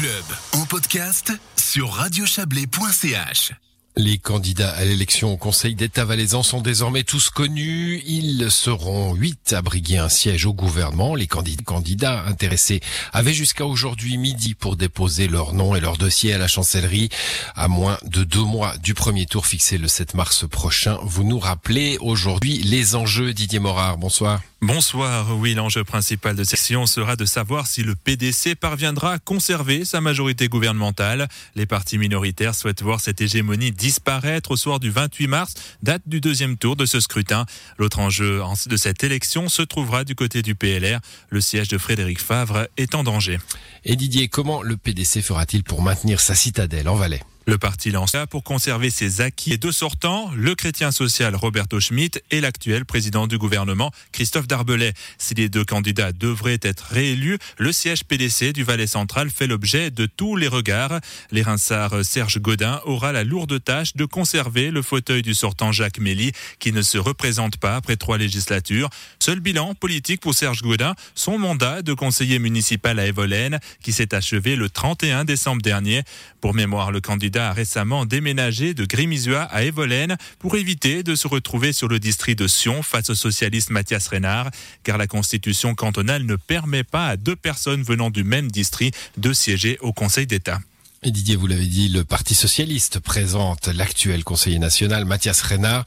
club en podcast sur radiochablais.ch. Les candidats à l'élection au Conseil d'État valaisan sont désormais tous connus. Ils seront huit à briguer un siège au gouvernement. Les candidats intéressés avaient jusqu'à aujourd'hui midi pour déposer leur nom et leur dossier à la chancellerie. À moins de deux mois du premier tour fixé le 7 mars prochain, vous nous rappelez aujourd'hui les enjeux. Didier Morard, bonsoir. Bonsoir. Oui, l'enjeu principal de cette session sera de savoir si le PDC parviendra à conserver sa majorité gouvernementale. Les partis minoritaires souhaitent voir cette hégémonie disparaître au soir du 28 mars, date du deuxième tour de ce scrutin. L'autre enjeu de cette élection se trouvera du côté du PLR. Le siège de Frédéric Favre est en danger. Et Didier, comment le PDC fera-t-il pour maintenir sa citadelle en Valais? Le parti lance pour conserver ses acquis et deux sortants, le chrétien social Roberto Schmitt et l'actuel président du gouvernement Christophe Darbelay. Si les deux candidats devraient être réélus, le siège PDC du Valais central fait l'objet de tous les regards. Les Serge Godin aura la lourde tâche de conserver le fauteuil du sortant Jacques Mély qui ne se représente pas après trois législatures. Seul bilan politique pour Serge Godin, son mandat de conseiller municipal à Evolène qui s'est achevé le 31 décembre dernier. Pour mémoire, le candidat a récemment déménagé de Grimizua à Evolène pour éviter de se retrouver sur le district de Sion face au socialiste Mathias Reynard, car la constitution cantonale ne permet pas à deux personnes venant du même district de siéger au Conseil d'État. Et Didier, vous l'avez dit, le Parti socialiste présente l'actuel conseiller national, Mathias Reynard.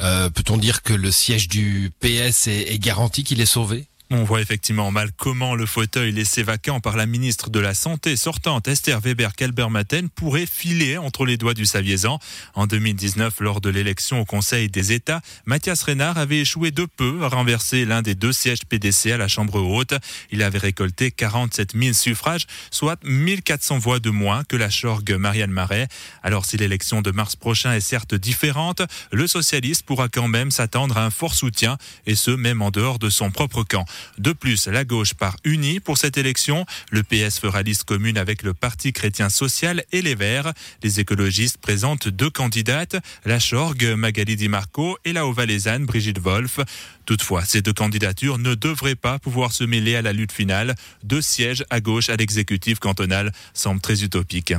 Euh, peut-on dire que le siège du PS est garanti, qu'il est sauvé? On voit effectivement mal comment le fauteuil laissé vacant par la ministre de la Santé sortante Esther Weber-Kalbermatten pourrait filer entre les doigts du Saviezan. En 2019, lors de l'élection au Conseil des États, Mathias Reynard avait échoué de peu à renverser l'un des deux sièges PDC à la Chambre haute. Il avait récolté 47 000 suffrages, soit 1400 voix de moins que la Chorgue Marianne Marais. Alors si l'élection de mars prochain est certes différente, le socialiste pourra quand même s'attendre à un fort soutien, et ce même en dehors de son propre camp. De plus, la gauche part unie pour cette élection. Le PS fera liste commune avec le Parti chrétien social et les Verts. Les écologistes présentent deux candidates, la Chorgue Magali Di Marco et la haut Brigitte Wolf. Toutefois, ces deux candidatures ne devraient pas pouvoir se mêler à la lutte finale. Deux sièges à gauche à l'exécutif cantonal semblent très utopiques.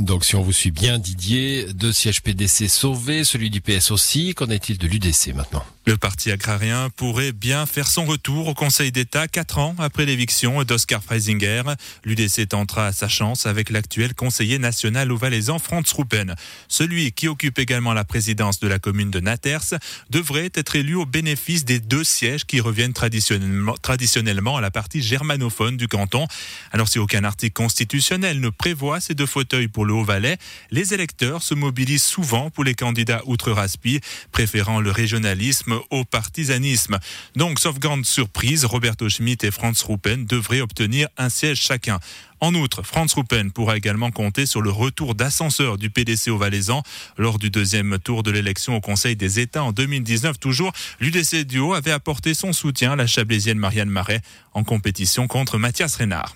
Donc si on vous suit bien Didier, deux sièges PDC sauvés, celui du PS aussi, qu'en est-il de l'UDC maintenant? Le parti agrarien pourrait bien faire son retour au Conseil d'État quatre ans après l'éviction d'Oscar Freisinger. L'UDC tentera sa chance avec l'actuel conseiller national au Valaisan Franz Ruppen. Celui qui occupe également la présidence de la commune de Naters devrait être élu au bénéfice des deux sièges qui reviennent traditionnellement, à la partie germanophone du canton. Alors si aucun article constitutionnel ne prévoit ces deux fauteuils pour le Haut-Valais, les électeurs se mobilisent souvent pour les candidats outre-Raspi, préférant le régionalisme au partisanisme. Donc, sauf grande surprise, Roberto Schmidt et Franz Ruppen devraient obtenir un siège chacun. En outre, Franz Ruppen pourra également compter sur le retour d'ascenseur du PDC au Valaisan. Lors du deuxième tour de l'élection au Conseil des États en 2019, toujours, l'UDC Duo avait apporté son soutien à la chablaisienne Marianne Marais en compétition contre Mathias Reynard.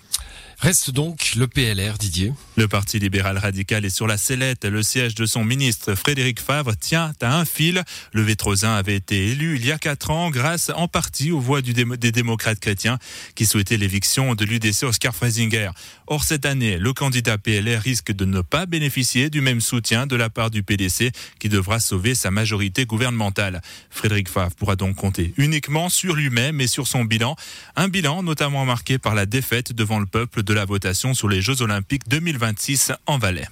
Reste donc le PLR, Didier. Le Parti libéral radical est sur la sellette. Le siège de son ministre Frédéric Favre tient à un fil. Le Vétrosin avait été élu il y a quatre ans grâce en partie aux voix des démocrates chrétiens qui souhaitaient l'éviction de l'UDC Oscar Freisinger. Or, cette année, le candidat PLR risque de ne pas bénéficier du même soutien de la part du PDC qui devra sauver sa majorité gouvernementale. Frédéric Favre pourra donc compter uniquement sur lui-même et sur son bilan. Un bilan notamment marqué par la défaite devant le peuple de la votation sur les Jeux Olympiques 2026 en Valais.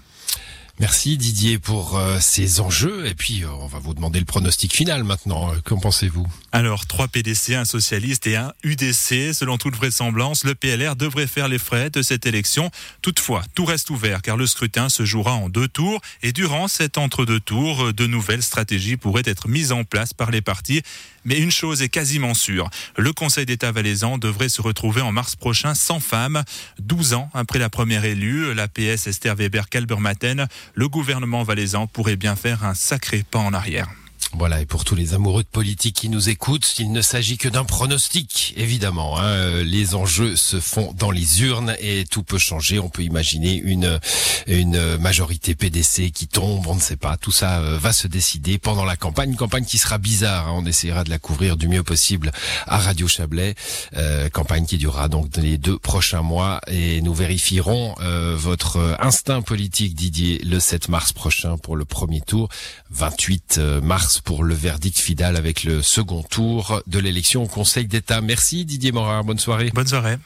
Merci Didier pour euh, ces enjeux. Et puis, euh, on va vous demander le pronostic final maintenant. Euh, qu'en pensez-vous? Alors, trois PDC, un socialiste et un UDC. Selon toute vraisemblance, le PLR devrait faire les frais de cette élection. Toutefois, tout reste ouvert car le scrutin se jouera en deux tours. Et durant cet entre-deux tours, de nouvelles stratégies pourraient être mises en place par les partis. Mais une chose est quasiment sûre. Le Conseil d'État valaisan devrait se retrouver en mars prochain sans femme. 12 ans après la première élue, la PS Esther Weber-Kalbermatten, le gouvernement valaisan pourrait bien faire un sacré pas en arrière. Voilà, et pour tous les amoureux de politique qui nous écoutent, il ne s'agit que d'un pronostic, évidemment. Hein. Les enjeux se font dans les urnes et tout peut changer. On peut imaginer une une majorité PDC qui tombe, on ne sait pas. Tout ça euh, va se décider pendant la campagne, une campagne qui sera bizarre. Hein. On essaiera de la couvrir du mieux possible à Radio Chablais, euh, campagne qui durera donc les deux prochains mois et nous vérifierons euh, votre instinct politique, Didier, le 7 mars prochain pour le premier tour, 28 mars pour le verdict final avec le second tour de l'élection au Conseil d'État. Merci Didier Morin, bonne soirée. Bonne soirée.